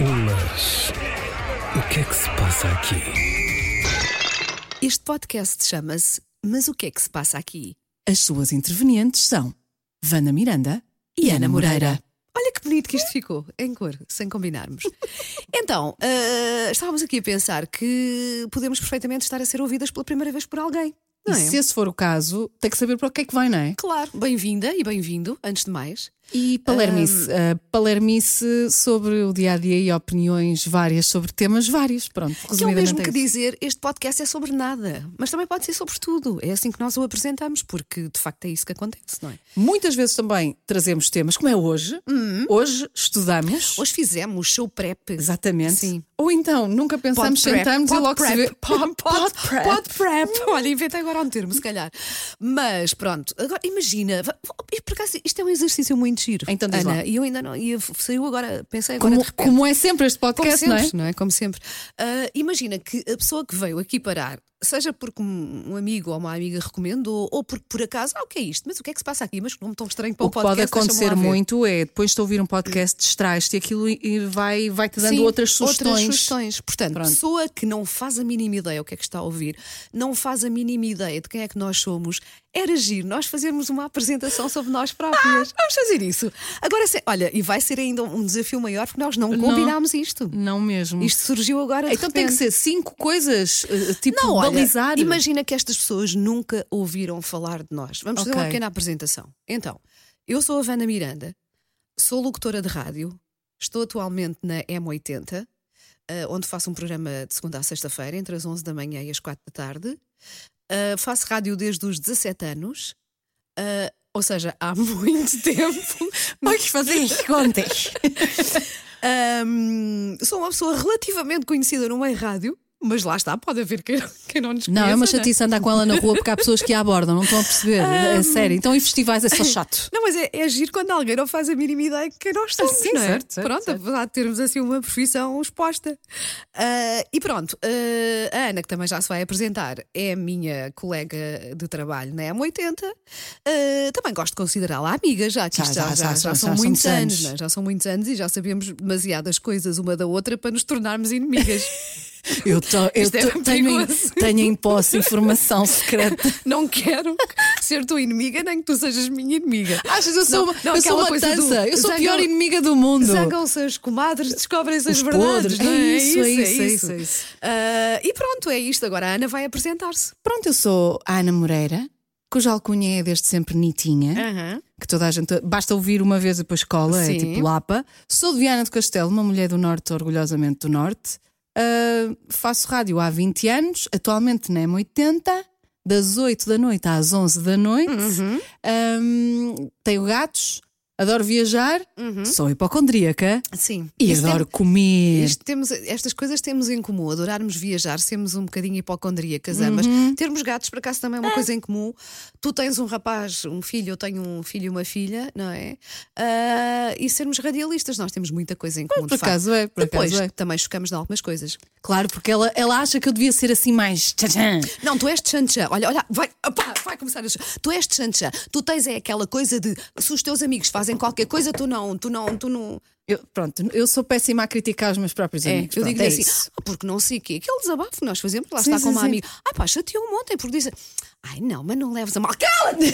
Mas. O que é que se passa aqui? Este podcast chama-se Mas o que é que se passa aqui? As suas intervenientes são Vana Miranda e Ana Moreira. Olha que bonito que isto ficou, em cor, sem combinarmos. Então, ah, estávamos aqui a pensar que podemos perfeitamente estar a ser ouvidas pela primeira vez por alguém. Não E é? se esse for o caso, tem que saber para o que é que vai, não é? Claro, bem-vinda e bem-vindo, antes de mais. E palermice. ah, palermice sobre o dia a dia e opiniões várias sobre temas vários. Pronto, Que é o mesmo é que isso. dizer, este podcast é sobre nada, mas também pode ser sobre tudo. É assim que nós o apresentamos, porque de facto é isso que acontece, não é? Muitas vezes também trazemos temas, como é hoje. Hoje estudamos. Uhum. Hoje fizemos show prep. Exatamente. Sim. Ou então, nunca pensamos, Pod prep, sentamos e pod logo se prep. vê. Pod, pod prep. Pod prep. Olha, inventei agora um termo, se calhar. Mas pronto, agora imagina, por acaso isto é um exercício muito giro. Então diz Ana, lá. e eu ainda não, e saiu agora, pensei agora Como, como é sempre este podcast, sempre, não é? Como sempre. Ah, imagina que a pessoa que veio aqui parar, seja porque um amigo ou uma amiga recomendou, ou porque por acaso, ah, o que é isto? Mas o que é que se passa aqui? Mas não me tão estranho para o, O que pode podcast. deixa-me acontecer muito é depois de ouvir um podcast, distrais-te e aquilo vai, vai te dando Sim, outras sugestões. Outras sugestões. Portanto, Pronto. pessoa que não faz a mínima ideia o que é que está a ouvir, não faz a mínima ideia de quem é que nós somos, era giro nós fazermos uma apresentação sobre nós próprias. Vamos fazer isso. Agora, se- olha, e vai ser ainda um desafio maior porque nós não combinámos isto. Não mesmo. Isto surgiu agora então tem que ser cinco coisas, eh, tipo, Não, olha, imagina que estas pessoas nunca ouviram falar de nós. Vamos fazer uma pequena apresentação. Então, eu sou a Vana Miranda, sou locutora de rádio, estou atualmente na M80, eh, onde faço um programa de segunda a sexta-feira, entre as 11 da manhã e as 4 da tarde. Eh, faço rádio desde os 17 anos, eh, ou seja, há muito tempo. Vamos fazer contas. Ahm, sou uma pessoa relativamente conhecida no meio rádio, mas lá está, pode haver quem, quem não nos Não, é uma né? chatice andar com ela na rua porque há pessoas que a abordam, não estão a perceber. É sério. Então em festivais é só chato. Não, mas é, é agir quando alguém não faz a mínima ideia de quem nós somos, sim, não é? certo, certo, pronto, certo. apesar de termos assim uma profissão exposta. Ah, e pronto, ah, a Ana, que também já se vai apresentar, é a minha colega de trabalho na M80. Ah, também gosto de considerá-la amiga, já que Já, isto já, já, já, já, são muitos anos, anos. não é? já são muitos anos e já sabemos demasiadas coisas uma da outra para nos tornarmos inimigas. Eu, tô, eu Isto é tô- tenho, em, perigoso. tenho em posse informação secreta. não quero ser tua inimiga, nem que tu sejas minha inimiga. Achas, eu sou, Não, uma- não, eu sou uma coisa do tança, eu sou a pior inimiga do mundo. Zangam-se as comadres, descobrem-se as verdades. podres, não é é? isso, é isso, é isso, é isso. Ah, e pronto, é isto. Agora a Ana vai apresentar-se. Pronto, eu sou a Ana Moreira, cuja alcunha é desde sempre Nitinha. que toda a gente basta ouvir uma vez e depois cola, Sim. é tipo Lapa. Sou de Viana do Castelo, uma mulher do Norte, orgulhosamente do Norte. Ah, faço rádio há 20 anos, atualmente na M80, das 8 da noite às 11 da noite. Uhum. Ahm, tenho gatos, adoro viajar, sou hipocondríaca Sim. e Uhum. Isto adoro tem- comer. isto temos, estas coisas temos em comum. Adorarmos viajar, sermos um bocadinho hipocondríacas ambas. Uhum. Termos gatos, por acaso, também é uma coisa em comum. Tu tens um rapaz, um filho, eu tenho um filho e uma filha, não é? Ah, e sermos radialistas, nós temos muita coisa em comum. por de facto. acaso é, por Depois, acaso é. também chocamos de algumas coisas. Claro, porque ela, ela acha que eu devia ser assim mais. tchan-tchan. Não, tu és de chanchã. Olha, olha, vai, opá, vai começar a. Tu és chanchã. Tu tens é aquela coisa de se os teus amigos fazem qualquer coisa, tu não, tu não, tu não. Eu, pronto, eu sou péssima a criticar os meus próprios É, amigos. eu digo é assim. "Ah, porque não sei o quê. Aquele desabafo que nós fazemos, lá Sim, está sim, com uma sim. amiga. Ah, pá, chateou-me ontem porque diz. Ai, não, mas não leves a mal. Cala-te!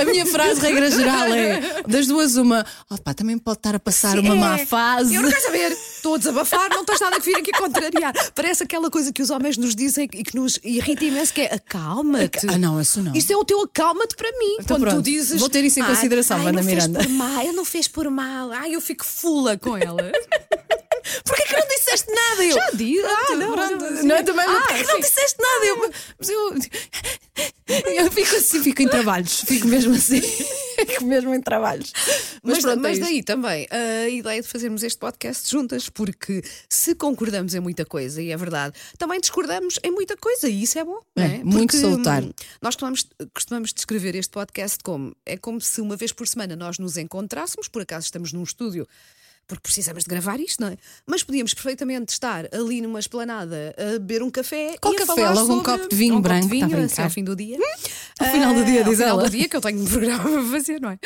A minha, frase, regra geral, é das duas, uma. Oh, pá, também pode estar a passar uma má fase. Eu não quero saber. Estou a desabafar, não tens nada que vir aqui contrariar. Parece aquela coisa que os homens nos dizem e que nos irrita imenso, que é acalma-te. Ah, não, isso não. Isto é o teu acalma-te para mim. Então quando tu pronto, dizes. vou ter isso em "Ai, consideração, ai, Wanda não fez Miranda." por mal, eu não fez por mal. Ai, eu fico fula com ela. Porquê que não disseste nada? Eu, Já disse. Ah, não, pronto, não, não, também, Ah, porquê que não disseste nada? Eu, mas eu, eu fico assim, fico em trabalhos, fico mesmo assim, fico mesmo em trabalhos. Mas, pronto, é mas isto. daí também a ideia de fazermos este podcast juntas, porque se concordamos em muita coisa, e é verdade, também discordamos em muita coisa, e isso é bom. É, é? muito Porque, soltar. hum, Nós costumamos, costumamos descrever este podcast como é como se uma vez por semana nós nos encontrássemos, por acaso estamos num estúdio porque precisamos de gravar isto, não é? Mas podíamos perfeitamente estar ali numa esplanada a beber um café Qual e café? falar Logo um copo de vinho um branco, Copo de a vinho, assim, ao fim do dia. Ao final do dia, Ah, diz ao final ela. do dia, que eu tenho um programa para fazer, não é?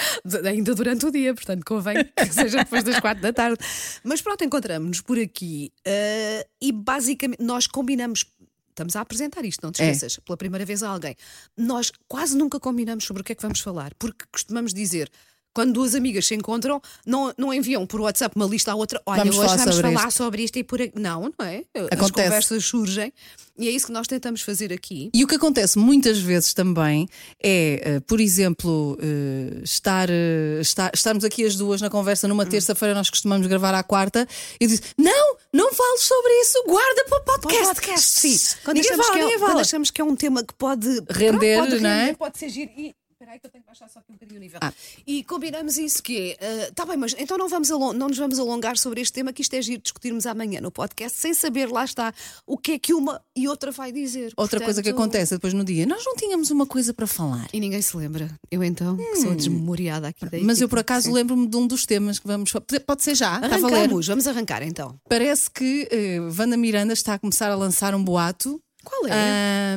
Ainda durante o dia, portanto, convém que seja depois das quatro da tarde. Mas pronto, encontramos-nos por aqui ah, e basicamente nós combinamos. Estamos a apresentar isto, não te É. esqueças, pela primeira vez a alguém. Nós quase nunca combinamos sobre o que é que vamos falar, porque costumamos dizer. Quando duas amigas se encontram, não, não enviam por WhatsApp uma lista à outra. Olha, Vamos hoje falar vamos sobre falar sobre isto e por aqui. Não, não é? As Acontece. conversas surgem e é isso que nós tentamos fazer aqui. E o que acontece muitas vezes também é, eh, por exemplo, eh, estar, eh, estar- estarmos aqui as duas na conversa numa terça-feira, nós costumamos gravar à quarta, e diz: Não, não fales sobre isso, guarda para o Para podcast. o podcast, sim. Quando ninguém achamos, fala, que é, ninguém quando achamos que é um tema que pode Render, pronto, pode não é? render, Pode ser giro. E, espera aí que eu tenho que baixar só aqui um bocadinho o nível. Ah. E combinamos isso que é. Está bem, mas então não, vamos não nos vamos alongar sobre este tema, que isto é giro discutirmos amanhã no podcast, sem saber, lá está, o que é que uma e outra vai dizer. Outra coisa que Portanto, acontece depois no dia, nós não tínhamos uma coisa para falar. E ninguém se lembra. Eu então, que sou desmemoriada aqui da Hum. Mas eu por acaso lembro-me de um dos temas que vamos. Pode ser já? Arrancamos, vamos arrancar então. Parece que eh, Wanda Miranda está a começar a lançar um boato. Qual é?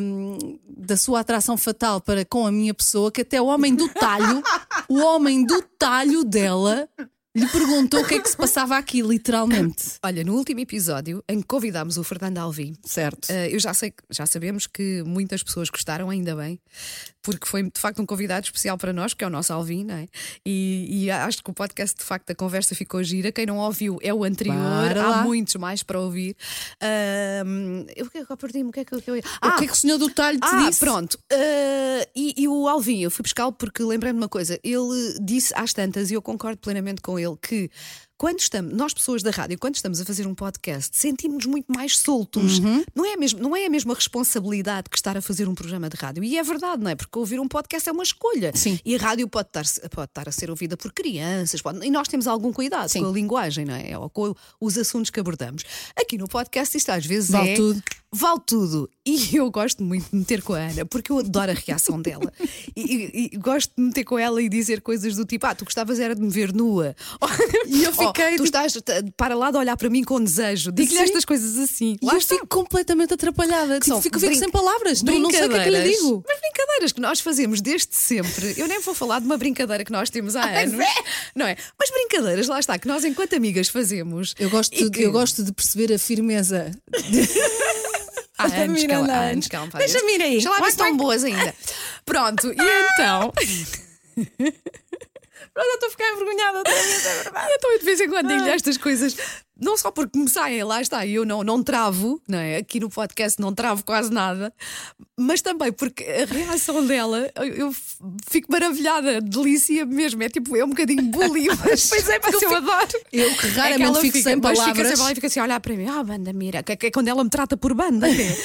da sua atração fatal para com a minha pessoa, que até o homem do talho, o homem do talho dela, lhe perguntou o que é que se passava aqui, literalmente. Olha, no último episódio em que convidámos o Fernando Alvim, Certo. Uh, eu já sei, já sabemos que muitas pessoas gostaram, ainda bem, porque foi de facto um convidado especial para nós, que é o nosso Alvim, não é? E, e acho que o podcast, de facto, a conversa ficou gira. Quem não ouviu é o anterior, há lá. muitos mais para ouvir. Um, eu, eu perdi-me? O que é que eu. eu- o que é que o senhor do talho te ah, disse? pronto. Uh, e, e o Alvin, eu fui buscá-lo porque lembrei-me de uma coisa. Ele disse às tantas, e eu concordo plenamente com ele, que quando estamos, nós pessoas da rádio, quando estamos a fazer um podcast, sentimos muito mais soltos. Uhum. Não, é mesmo, não é a mesma responsabilidade que estar a fazer um programa de rádio. E é verdade, não é? Porque ouvir um podcast é uma escolha. Sim. E a rádio pode estar, pode estar a ser ouvida por crianças, pode- e nós temos algum cuidado Sim. com a linguagem, não é? Ou com os assuntos que abordamos. Aqui no podcast, isto às vezes Vale é. tudo. Vale tudo. E eu gosto muito de meter com a Ana, porque eu adoro a reação dela. E, e- e gosto de meter com ela e dizer coisas do tipo: Ah, tu gostavas era de me ver nua. E eu Oh, fiquei, tu tipo- estás t- para lá de olhar para mim com desejo. Digo-lhe estas coisas assim. E Lá eu está. fico completamente atrapalhada. Tipo, fico, fico sem palavras. Não, não sei o que é que lhe digo. Mas brincadeiras que nós fazemos desde sempre. Eu nem vou falar de uma brincadeira que nós temos há anos. Não é? Mas brincadeiras, lá está, que nós, enquanto amigas, fazemos. Eu gosto, que- eu gosto de perceber a firmeza. Há Da anos que ela, há Antes. anos que ela me faz Deixa-me ir aí. Deixa lá ver se estão boas ainda. Pronto, e então. Pronto, eu estou a ficar envergonhada outra vez, é verdade. Eu também de vez em quando digo-lhe estas coisas, não só porque me saem, lá está, e eu não, não travo, não é? Aqui no podcast não travo quase nada, mas também porque a reação dela, eu, fico maravilhada, delicia mesmo, é tipo, é um bocadinho bullying, mas, Pois é, porque eu fico- adoro. eu que É raramente ela fico fica, sem mas palavras. Fica sempre lá e fica assim a olhar para mim, ah, Banda Mira, que, que é quando ela me trata por banda. né?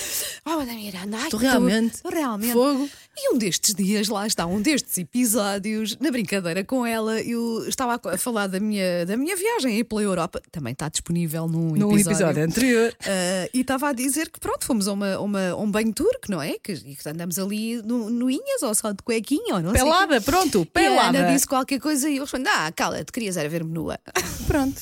Ah, Banda Miranda, ai, Tu realmente, tu realmente. fogo. E um destes dias, lá está, um destes episódios, na brincadeira com ela, eu estava a falar da minha, da minha viagem aí pela Europa. Também está disponível num No episódio. episódio anterior. Ah, e estava a dizer que pronto, fomos a, uma, uma- um banho turco, não é? Que, e que andamos ali no, no Inhas ou só de cuequinha ou não sei. Pelada, pronto, E a pelada. Ana disse qualquer coisa e eu respondi: Ah, cala-te, querias era ver-me nua. Pronto.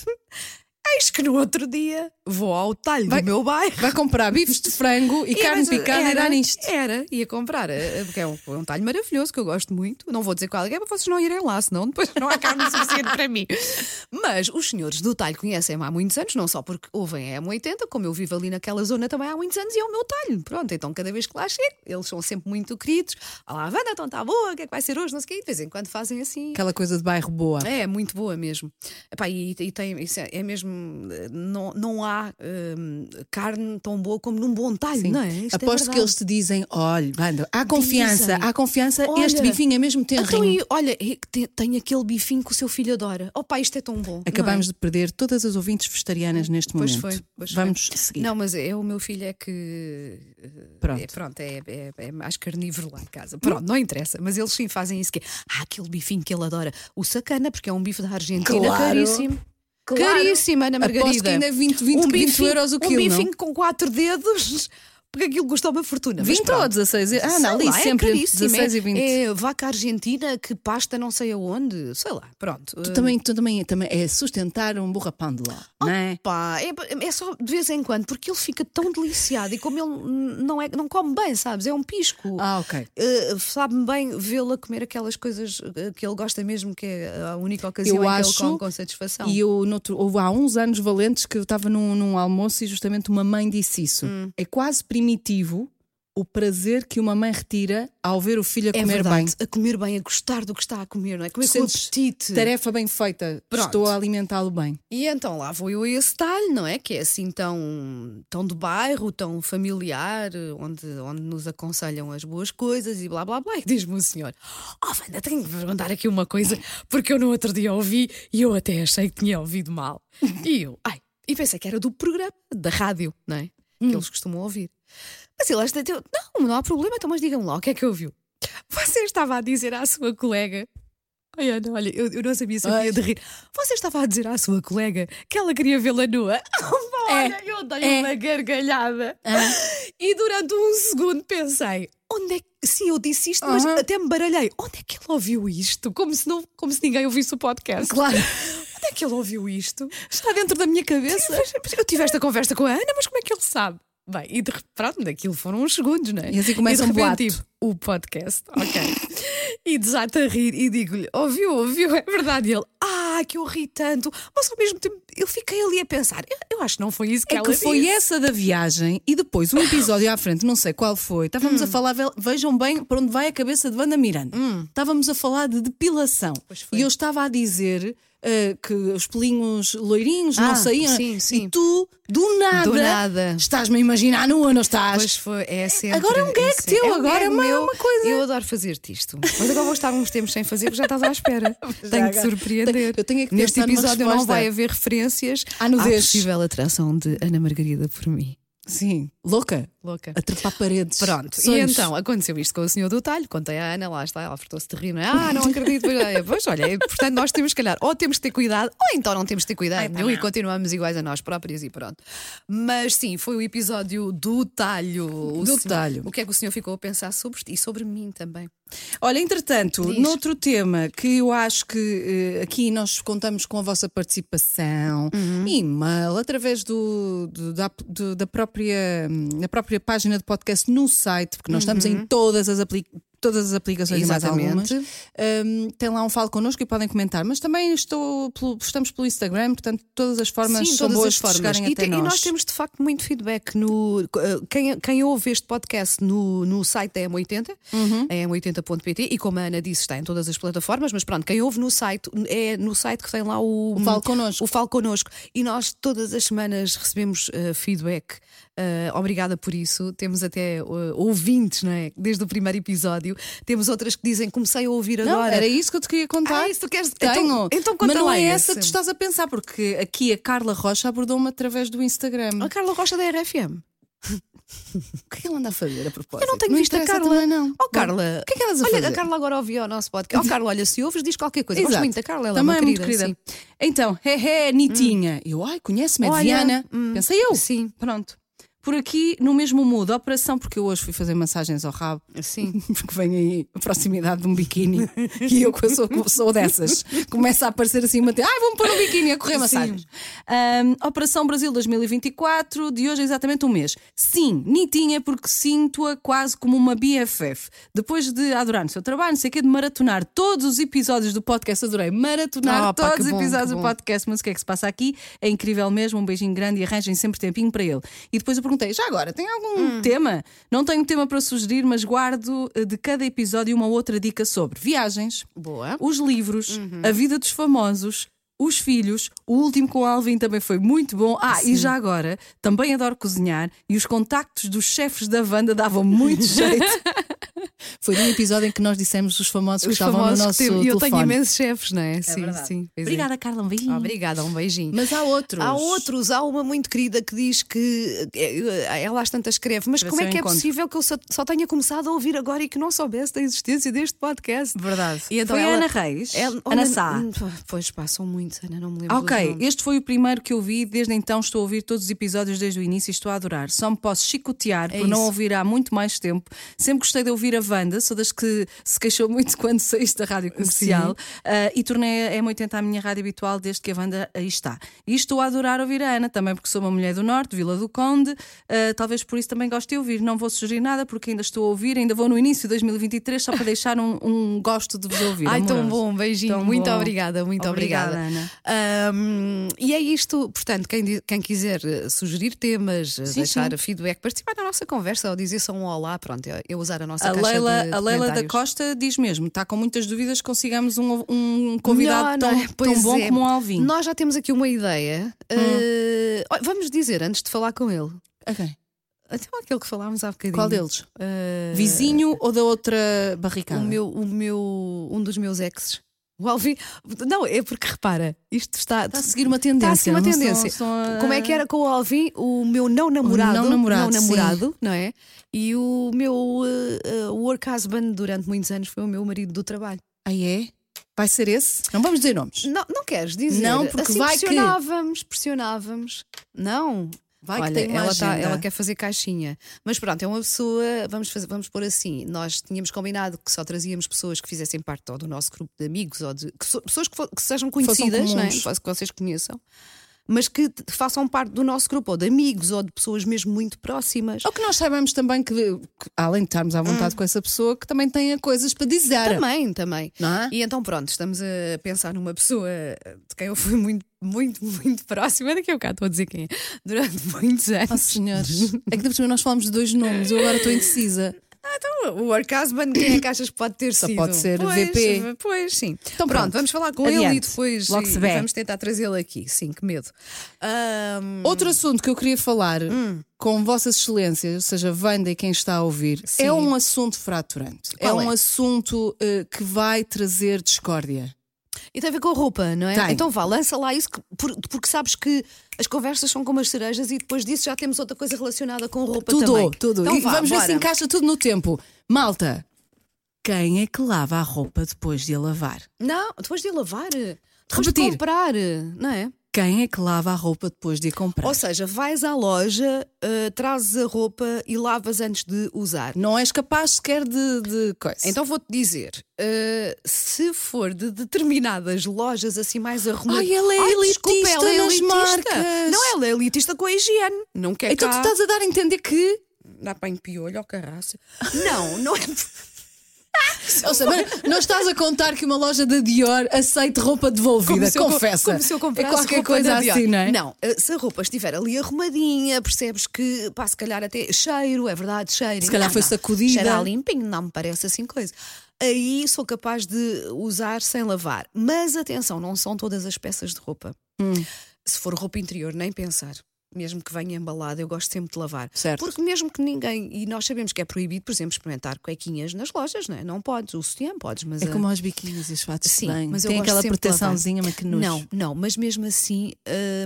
Eis que no outro dia vou ao talho Vai- do meu bairro. Vai comprar bifes de frango e, carne mas picada e era, dá nisto. Era, ia comprar, eh, porque é um, é um talho maravilhoso que eu gosto muito. Não vou dizer qual é, é para vocês não irem lá, senão depois não há carne suficiente para mim. Mas os senhores do talho conhecem-me há muitos anos, não só porque ouvem a M80, como eu vivo ali naquela zona também há muitos anos e é o meu talho. Pronto, então cada vez que lá chego, eles são sempre muito queridos. Olá, Wanda, então está boa, o que é que vai ser hoje? Não sei o quê. E de vez em quando fazem assim. Aquela coisa de bairro boa. É, muito boa mesmo. Epá, e, e tem, é, é mesmo. eh, Não, não há hum, carne tão boa como num bom talho, não é? Isto é Aposto que verdade. eles te dizem: olha, Wanda, há confiança, Dizem. há confiança, Olha, este bifinho é mesmo Então, tenrinho. e, olha, é que tem, tem aquele bifinho que o seu filho adora. Oh, pá, isto é tão bom. Acabámos não de perder todas as ouvintes vegetarianas neste Pois momento. foi, pois foi. Vamos é? seguir. Não, mas é o meu filho é que. Pronto. É, pronto, é, é, é mais carnívoro lá em casa. Pronto, não interessa. Mas eles sim fazem isso que é. Ah, aquele bifinho que ele adora. O sacana, porque é um bife da Argentina Claro. caríssimo. Claro. Caríssimo, Ana Aposto Margarida. que ainda é 20, 20, 20 bifinho- euros o quilo, Um não? bifinho com quatro dedos porque aquilo custou uma fortuna. Mas 20 ou pronto. 16? Ah, não, ali lá, sempre é entre caríssimo. 16 e 20. É, é vaca argentina que pasta não sei aonde, sei lá, pronto. Tu Eh, também, tu também, também é sustentar um borrapão de lá, não é? Pá, é, é só de vez em quando, porque ele fica tão deliciado e como ele não, é, não come bem, sabes? É um pisco. Ah, ok. Uh, Sabe-me bem vê-lo a comer aquelas coisas uh, que ele gosta mesmo, que é a única ocasião Eu em que acho- ele come com satisfação. E eu, noutro- houve há uns anos valentes que eu estava num, num almoço e justamente uma mãe disse isso. Hum. É quase primitivo o prazer que uma mãe retira ao ver o filho a é comer verdade, bem. a comer bem, a gostar do que está a comer, não é? Comer com Sentes apetite. Tarefa bem feita. Pronto. Estou a alimentá-lo bem. E então lá vou eu a esse talho, não é? Que é assim tão, tão de bairro, tão familiar, onde, onde nos aconselham as boas coisas e blá blá blá. E diz-me o senhor: Oh, Wanda, tenho que perguntar aqui uma coisa, porque eu no outro dia ouvi e eu até achei que tinha ouvido mal. E eu, ai, e pensei que era do programa, da rádio, não é? Que eles costumam ouvir. Mas ele acha deu, não, não há problema, então mas digam lá, o que é que ouviu? Você estava a dizer à sua colega. Ai, Ana, olha, eu, eu não sabia se eu ia de rir. Você estava a dizer à sua colega que ela queria vê-la nua. olha, eu dei é. uma gargalhada. E durante um segundo pensei: onde é que. Sim, eu disse isto, mas Aham. até me baralhei. Onde é que ele ouviu isto? Como se, não, como se ninguém ouvisse o podcast. Claro. Onde é que ele ouviu isto? Está dentro da minha cabeça. Eu tive esta conversa com a Ana, mas como é que ele sabe? Bem, e de repente, pronto, daquilo foram uns segundos, não é? E assim começa de um repente, tipo, o podcast, ok. e desato a rir e digo-lhe: ouviu, ouviu, é verdade. E ele, ah, que eu ri tanto. Mas ao mesmo tempo, eu fiquei ali a pensar: eu, eu acho que não foi isso que É ela que foi disse. essa da viagem e depois um episódio à frente, não sei qual foi. Estávamos Hum. a falar, ve- vejam bem para onde vai a cabeça de Wanda Miranda. Estávamos a falar de depilação. Hum. Foi. E eu estava a dizer eh, que os pelinhos loirinhos não Ah, saíam. sim, sim. E tu, do nada, nada. estás-me a imaginar nua, não estás? Pois foi, é sempre. Agora é um gag sempre- teu, um agora é uma- meu. uma coisa. Eu adoro fazer-te isto. Mas agora vou estar uns tempos sem fazer porque já estás à espera. Tenho que surpreender. Eu tenho é que Neste episódio não vai haver referências À nudez. possível atração de Ana Margarida por mim. Sim, louca, Louca. a trepar paredes. Pronto, e Sonhos. então aconteceu isto com o senhor do talho, contei à Ana, lá está, ela fartou-se de rir, não é? Ah, não acredito, pois, é, pois olha, portanto nós temos, se calhar, ou temos de ter cuidado, ou então não temos de ter cuidado nenhum e continuamos iguais a nós próprios e pronto. Mas sim, foi o episódio do talho. O Do senhor- talho. O que é que o senhor ficou a pensar sobre isto e sobre mim também? Olha, entretanto, Diz. noutro tema que eu acho que eh, aqui nós contamos com a vossa participação, Uhum. e-mail, através do, do- da, do- da, própria, hum, da própria página de podcast no site, porque nós estamos em todas as aplicações. Todas as aplicações e mais. Exatamente. algumas. Hum, tem lá um falo connosco e podem comentar, mas também estou pelo- estamos pelo Instagram, portanto, todas as formas Sim, são boas as de formas. chegarem E, até te- e nós. nós temos de facto muito feedback no. eh, Quem, quem ouve este podcast no, no site da M80, Uhum. a M80.pt, e como a Ana disse, está em todas as plataformas, mas pronto, quem ouve no site é no site que tem lá o. O Fale Connosco. O Fale Connosco. E nós todas as semanas recebemos eh, feedback. Eh, obrigada por isso. Temos até eh, ouvintes, não é? Desde o primeiro episódio. Temos outras que dizem comecei a ouvir Não, agora. era isso que eu te queria contar. Ah, isso tu queres- Tenho. então- então conta Mas não é essa que tu estás a pensar, porque aqui a Carla Rocha abordou-me através do Instagram. A Carla Rocha da RFM. O que é que ela anda a fazer a propósito? Eu não tenho visto a Carla. também, não. Oh, Carla. O que é que andas a olha, fazer? a Carla agora ouviu o nosso podcast. Oh, Carla, olha, se ouves, diz qualquer coisa. Gosto Exato. muito da Carla, ela Também é é uma querida. querida. sim. Então, é, é, Nitinha. Eu, ai, conhece-me, é Viana. hum, Pensei eu. sim. Pronto. Por aqui, no mesmo mood, operação, porque eu hoje fui fazer massagens ao rabo. Sim. Porque vem aí a proximidade de um biquíni e eu que sou, sou dessas. Começa a aparecer assim uma. Ai, vou-me pôr um biquíni a correr massagens. Ahm, Operação Brasil 2024, de hoje é exatamente um mês. Sim, Nitinha, porque sinto-a quase como uma BFF. Depois de adorar no seu trabalho, não sei o quê, de maratonar todos os episódios do podcast, adorei maratonar Oh, todos os bom, episódios do podcast, mas o que é que se passa aqui? É incrível mesmo, um beijinho grande e arranjem sempre tempinho para ele. E depois eu perguntei: já agora, tem algum Hum. tema? Não tenho tema para sugerir, mas guardo eh, de cada episódio uma outra dica sobre viagens, Boa. os livros, Uhum. a vida dos famosos. Os filhos, o último com o Alvin também foi muito bom. Ah, e já agora, também adoro cozinhar e os contactos dos chefes da Wanda davam muito jeito. Foi num episódio em que nós dissemos os famosos que Os estavam famosos no que nosso teve- E eu tenho telefone. imensos chefes, não é? sim, verdade. sim. é. Obrigada, Carla. Um beijinho. Obrigada, um beijinho. Mas há outros. Há outros, há uma muito querida que diz que eh, ela às tantas escreve, mas Para como é que é possível que eu só, só tenha começado a ouvir agora e que não soubesse da existência deste podcast? Verdade. E então Foi a ela- Ana Reis. Ela- Ana Ana- Sá. Hum, Pois passam muitos, Ana, não me lembro. Ok, este foi o primeiro que eu vi, desde então estou a ouvir todos os episódios desde o início e estou a adorar. Só me posso chicotear É por não isso. ouvir há muito mais tempo. Sempre gostei de ouvir a Wanda, sou das que se queixou muito quando saíste da rádio comercial ah, e tornei a M80 a minha rádio habitual desde que a Wanda aí está. E estou a adorar ouvir a Ana também, porque sou uma mulher do Norte, Vila do Conde, ah, talvez por isso também gosto de ouvir. Não vou sugerir nada porque ainda estou a ouvir, ainda vou no início de 2023 só para deixar um, um gosto de vos ouvir. Ai, tão amoroso. bom, beijinho. Tão muito bom. obrigada, muito Obrigada, obrigada. Ana. Ahm, e é isto, portanto, quem, quem quiser eh, sugerir temas, Sim, deixar sim. feedback, participar da nossa conversa ou dizer só um olá, pronto, eu, eu usar a nossa A caixa Leila, de, de a Leila da. Costa diz mesmo: está com muitas dúvidas, consigamos um, um convidado Melhor, tão, é? tão bom é. como o Alvin. Nós já temos aqui uma ideia. Eh, olha, vamos dizer, antes de falar com ele, Ok. até aquele que falámos há bocadinho. Qual deles? Eh, Vizinho ou da outra barricada? o meu, o meu, um dos meus exes. O Alvin. Não, é porque repara, isto está. Está a seguir uma Está a tendência. seguir uma não tendência. a- Como é que era com o Alvin? O meu não namorado. não namorado, sim. namorado, não é? E o meu eh, eh, work husband durante muitos anos foi o meu marido do trabalho. Ah, é? Vai ser esse? Não vamos dizer nomes. Não, não queres dizer? Não, porque assim, vai que- pressionávamos, pressionávamos. Não. Vai que Olha, tem uma ela, tá- ela quer fazer caixinha. Mas pronto, é uma pessoa, vamos, fazer, vamos pôr assim. Nós tínhamos combinado que só trazíamos pessoas que fizessem parte ou do nosso grupo de amigos ou de que so- pessoas que, fo- que sejam conhecidas, não é? que vocês conheçam, mas que façam parte do nosso grupo, ou de amigos, ou de pessoas mesmo muito próximas. Ou que nós saibamos também que, que, além de estarmos à vontade com essa pessoa, que também tenha coisas para dizer. Também, também. Não é? E então, pronto, estamos a pensar numa pessoa de quem eu fui muito, muito, muito próxima. Daqui a bocado estou a dizer quem é. Durante muitos anos. Oh, senhores. É que depois nós falamos de dois nomes, eu agora estou indecisa. Então, o husband, quem é que achas que pode ter Só sido? pode ser pois, VP. Pois, sim. Então, pronto, pronto. vamos falar com ele Adiante. e depois Logo e- se vê. vamos tentar trazê-lo aqui. Sim, que medo. Ahm, Outro assunto que eu queria falar Hum. com Vossas Excelências, ou seja, Wanda e quem está a ouvir, Sim. é um assunto fraturante. Qual é um é? assunto eh, que vai trazer discórdia. E tem a ver com a roupa, não é? Tem. Então vá, lança lá isso, que- por- porque sabes que as conversas são como as cerejas e depois disso já temos outra coisa relacionada com roupa tudo, também. tudo. Então e vá, vamos ver bora. se encaixa tudo no tempo. Malta, quem é que lava a roupa depois de a lavar? Não, depois de lavar, depois de Repetir. comprar, não é? Quem é que lava a roupa depois de a comprar? Ou seja, vais à loja, uh, trazes a roupa e lavas antes de usar. Não és capaz sequer de, de coisa. Então vou-te dizer, uh, se for de determinadas lojas assim mais arrumadas. Ai, ela é elitista ela é elitista. marcas. Não, ela é elitista com a higiene. Não quer então cá... tu estás a dar a entender que. Dá para em piolho ou carraça. Não, não é. Ou seja, não estás a contar que uma loja da Dior aceite roupa devolvida, se eu co- confessa. como se eu é comprasse qualquer roupa coisa assim, não é? Não, eh, se a roupa estiver ali arrumadinha, percebes que, pá, se calhar até cheiro, é verdade, cheiro. Se calhar Não, foi sacudida. Cheira a limpinho, não me parece assim coisa. Aí sou capaz de usar sem lavar. Mas atenção, não são todas as peças de roupa. Hum. Se for roupa interior, nem pensar. Mesmo que venha embalada, eu gosto sempre de lavar. Certo. Porque mesmo que ninguém, e nós sabemos que é proibido, por exemplo, experimentar cuequinhas nas lojas, não é? Não podes, o sutiã podes, mas É a- como aos biquínis e os fatos Sim, mas Tem aquela proteçãozinha, mas que nojo. Não, não, mas mesmo assim,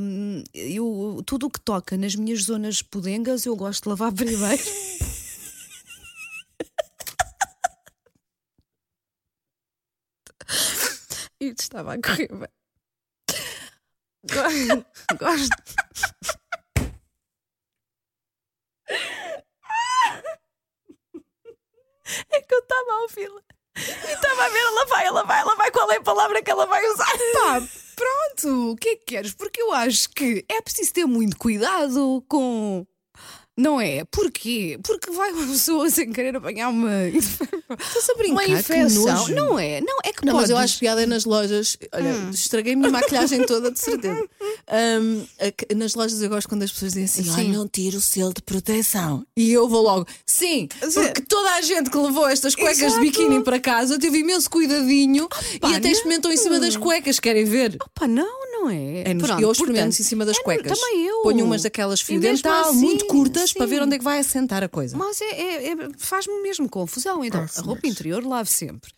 hum, eu, tudo o que toca nas minhas zonas pudengas, eu gosto de lavar primeiro. Isto estava a correr bem. Go- Gosto. É que eu estava a ouvi-la. E estava a ver, ela vai, ela vai, ela vai. Qual é a palavra que ela vai usar? Pá, pronto, o que é que queres? Porque eu acho que é preciso ter muito cuidado com. Não é? Porquê? Porque vai uma pessoa sem querer apanhar uma. Estás a brincar? uma infecção. Não é? Não, é que Não, mas eu podes- acho piada é nas lojas. Olha, Hum. estraguei a minha maquilhagem toda, de certeza. A que- nas lojas eu gosto quando as pessoas dizem assim: Ai, Sim. não tira o selo de proteção. E eu vou logo, sim, porque toda a gente que levou estas cuecas de Exato. biquíni para casa teve imenso cuidadinho e até não. experimentam em cima das cuecas, querem ver? Pá, não, não é? É nos- Pronto, eu experimento portanto, em cima das é, cuecas. Também eu. Ponho umas daquelas fio dental, assim, muito curtas, para ver sim. onde é que vai assentar a coisa. Mas é, é- é- faz-me mesmo confusão. Então, Ah, a roupa interior lave sempre.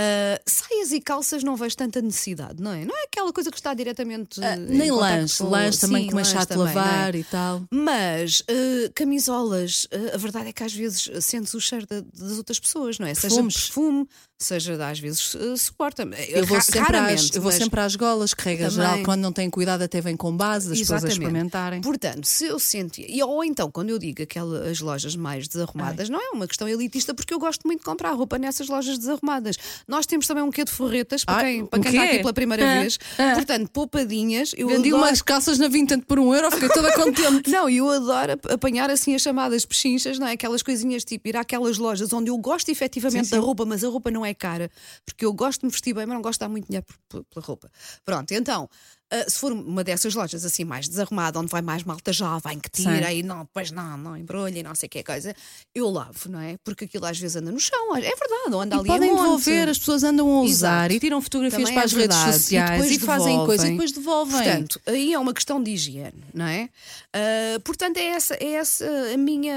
Ah, saias e calças não vejo tanta necessidade, não é? Não é aquela coisa que está diretamente. Em nem lanche, com- lanche também que mais chato também, é? lavar e tal. Mas ah, camisolas, a verdade é que às vezes sentes o cheiro da- das outras pessoas, não é? Perfumes. Seja perfume, seja às vezes uh, suporta Eu vou, sempre às, eu vou mas- sempre às golas, que regra Também. geral, quando não têm cuidado, até vem com base, as pessoas a experimentarem. Portanto, se eu senti, ou então quando eu digo aquelas lojas mais desarrumadas, não é uma questão elitista, porque eu gosto muito de comprar roupa nessas lojas desarrumadas. Nós temos também um quê de forretas para Ah, quem, para quem está aqui pela primeira Ah, vez. ah. Portanto, poupadinhas. Eu Vendi adoro- umas calças na Vinted por um euro, fiquei toda contente. Não, eu adoro ap- apanhar assim as chamadas pechinchas, não é? Aquelas coisinhas tipo ir àquelas lojas onde eu gosto efetivamente Sim, da sim. roupa, mas a roupa não é cara, porque eu gosto de me vestir bem, mas não gosto de dar muito dinheiro pela roupa. Pronto, então. Ah, se for uma dessas lojas assim mais desarrumada, onde vai mais malta jovem que tira Sim. e não, depois não, não embrulha e não sei o que é coisa, eu lavo, não é? Porque aquilo às vezes anda no chão, é verdade, ou anda E ali podem devolver, as pessoas andam a usar Exato. e tiram fotografias Também para é as redes sociais depois e, fazem coisa e depois devolvem. Portanto, aí é uma questão de higiene, não é? Ah, portanto, é essa, é essa a minha.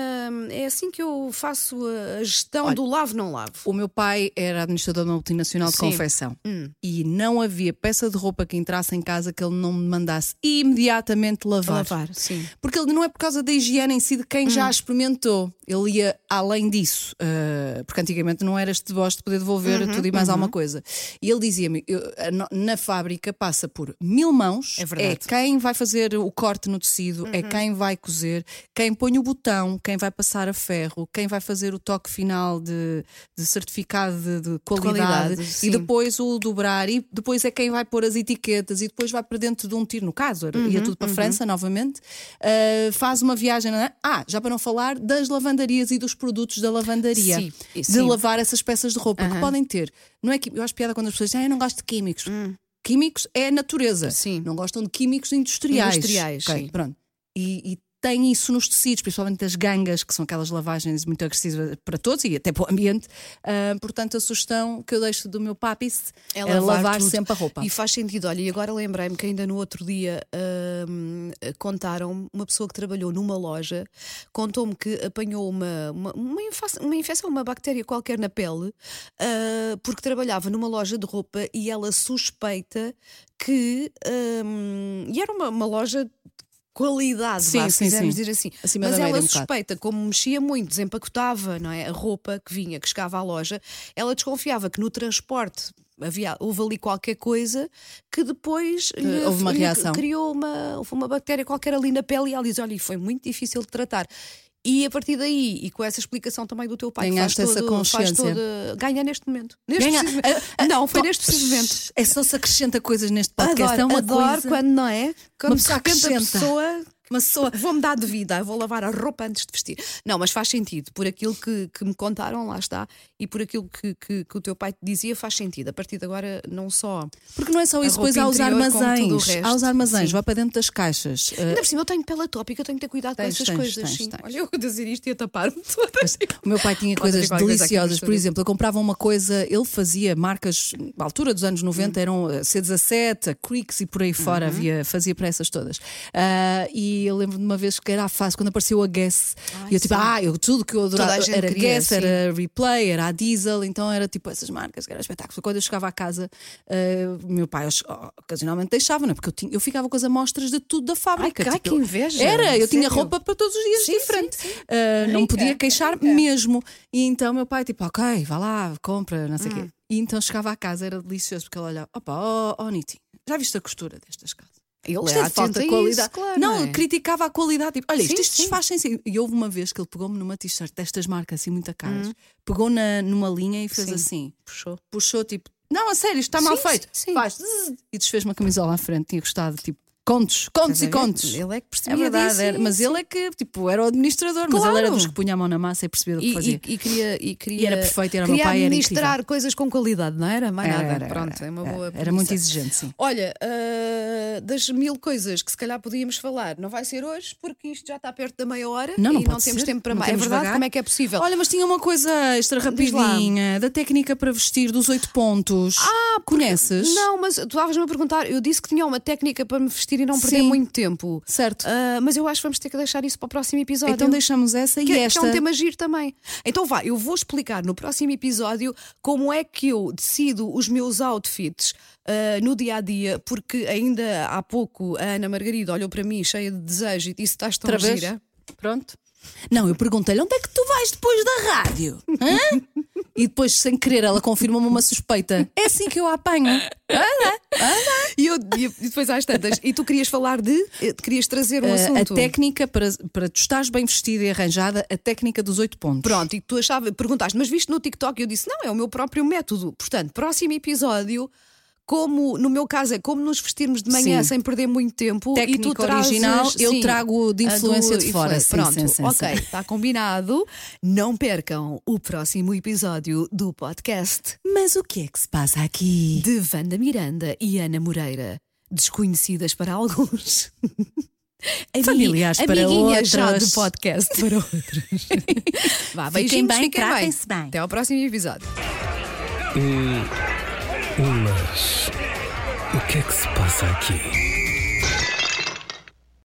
É assim que eu faço a gestão do lavo, não lavo. O meu pai era administrador de uma multinacional de Sim. Hum. confecção e não havia peça de roupa que entrasse em casa que ele não me mandasse imediatamente lavar. Lavar, sim. Porque ele não é por causa da higiene em si de quem Hum. já experimentou. Ele ia além disso. Uh, porque antigamente não era este deboche de poder devolver Uhum, tudo e mais alguma coisa. E ele dizia-me: na fábrica passa por mil mãos. É verdade. Uhum. quem vai fazer o corte no tecido, é quem vai cozer, quem põe o botão, quem vai passar a ferro, quem vai fazer o toque final de, de certificado de, de qualidade, qualidade, e depois o dobrar, e depois é quem vai pôr as etiquetas, e depois vai para dentro de um tiro. No caso, era- Uhum, ia tudo para a França novamente. Uh, faz uma viagem. é? Ah, já para não falar das lavandarias e dos produtos da lavandaria. Sim, de sim. lavar essas peças de roupa que podem ter. Não é que eu acho piada quando as pessoas dizem, ah, eu não gosto de químicos. Químicos é a natureza. Hum. Sim. Não gostam de químicos industriais. Industriais, Ok, sim. Pronto. E, e tem isso nos tecidos, principalmente as gangas, que são aquelas lavagens muito agressivas para todos e até para o ambiente. Ah, portanto, a sugestão que eu deixo do meu papis é, É lavar lavar tudo. sempre a roupa. E faz sentido. Olha, e agora lembrei-me que ainda no outro dia hum, contaram uma pessoa que trabalhou numa loja, contou-me que apanhou uma, uma, uma, infa- uma infecção, uma bactéria qualquer na pele, ah, porque trabalhava numa loja de roupa e ela suspeita que. hum, e era uma, uma loja. De Qualidade, Sim, vá, se sim, quisermos sim. dizer assim. Acima Mas ela um bocado. suspeita, como mexia muito, desempacotava não é? a roupa que vinha, que chegava à loja, ela desconfiava que no transporte havia, houve ali qualquer coisa que depois lhe- houve uma lhe reação. criou uma, houve uma bactéria qualquer ali na pele e ela diz: olha, foi muito difícil de tratar. E a partir daí, e com essa explicação também do teu pai, que faz Ganhaste essa todo, faz consciência. toda- ganha neste momento. Neste Ganha- preciso- não, foi neste preciso momento. É só se acrescenta coisas neste podcast. Adoro, é uma adoro coisa. quando não é? Quando Uma pessoa repente a acrescenta. pessoa Uma pessoa. Vou mudar de vida, vou lavar a roupa antes de vestir. Não, mas faz sentido. Por aquilo que, que me contaram, lá está, e por aquilo que, que, que o teu pai te dizia, faz sentido. A partir de agora, não só. Porque não é só isso, depois há os armazéns. Há os armazéns, Sim. vai para dentro das caixas. Uh, Ainda por cima, eu tenho pele atópica, eu tenho que ter cuidado Tens, com essas tens, coisas. tens. Olha, eu a dizer isto e a tapar-me todas. O meu pai tinha coisas deliciosas. Por exemplo, eu comprava uma coisa, ele fazia marcas, na altura dos anos 90 Hum. eram a C17, a Creeks e por aí fora, Uhum. havia, fazia para essas todas. Ah, e eu lembro de uma vez que era a fase, quando apareceu a Guess, e eu tipo, sim. ah, eu, tudo que eu adorava era queria, Guess, sim. era Replay, era a Diesel, então era tipo essas marcas, que era espetáculo. Quando eu chegava à casa, ah, o meu pai oh, ocasionalmente deixava, não é? Porque eu, tinha, eu ficava com as amostras de tudo da fábrica. Ai, tipo, que inveja, Era, eu tinha sério? roupa para todos os dias Sim, diferente. Ah, não podia queixar rica. mesmo. E então meu pai, tipo, ok, vá lá, compra, não sei o Hum. quê. E então chegava à casa, era delicioso, porque ele olhava, opa, ó oh, Niti, já viste a costura destas casas? Ele Isto é é de falta de isso, qualidade. claro, não, é? criticava a qualidade. Tipo, olha, isto, Sim, isto sim. desfaz-se. E houve uma vez que ele pegou-me numa t-shirt destas marcas assim, muito caras, pegou na, numa linha e fez Hum. Sim. assim, Puxou. puxou tipo, não, a sério, isto está mal Sim, feito. sim, e desfez uma camisola à frente, tinha gostado, tipo, contos, contos a e contos. Ele é que percebia É verdade, disso, era- mas ele é que tipo, era o administrador, mas ele era Claro. dos que punha a mão na massa e percebia o que E, fazia. e- e queria, e queria E era perfeito, era o meu queria pai, era administrar coisas com qualidade, não era? Mais Era, nada. era, Pronto, era, é uma era, boa. era muito exigente, sim. Olha, ah, das mil coisas que se calhar podíamos falar. Não vai ser hoje, porque isto já está perto da meia hora Não, não e não temos ser. tempo para mais. É verdade? vagar. Como é que é possível? Olha, mas tinha uma coisa extra rapidinha da técnica para vestir dos oito pontos. Ah, conheces? Não, mas tu estavas-me a perguntar. Eu disse que tinha uma técnica para me vestir e não perder Sim. muito tempo. Certo. Ah, mas eu acho que vamos ter que deixar isso para o próximo episódio. Então deixamos essa que, e que esta. é um tema giro também. Então vá, eu vou explicar no próximo episódio como é que eu decido os meus outfits ah, no dia a dia, porque ainda há pouco a Ana Margarida olhou para mim cheia de desejo e disse: Estás tão Outra vez? gira. Pronto. Não, eu perguntei-lhe onde é que tu vais depois da rádio? Hã? e depois, sem querer, ela confirma-me uma suspeita. É assim que eu a apanho. E, eu, e depois às tantas, e tu querias falar de. eh, Querias trazer um Ah, assunto. a técnica para, para tu estares bem vestida e arranjada, a técnica dos oito pontos. Pronto, e tu achava, perguntaste, mas viste no TikTok? E eu disse, não, é o meu próprio método. Portanto, próximo episódio, como no meu caso é como nos vestirmos de manhã Sim. sem perder muito tempo. e tu trazes, original, eu sim, trago de a do influência de fora. influência. Sim, Pronto, sim, sim, ok, está combinado. Não percam o próximo episódio do podcast Mas o que é que se passa aqui? de Wanda Miranda e Ana Moreira, desconhecidas para alguns. Ami- Familiares para já outras. de podcast para outros. Vá, Fiquem beijinhos, bem, fiquem bem. tratem-se bem. Até ao próximo episódio. Mas. O que é que se passa aqui?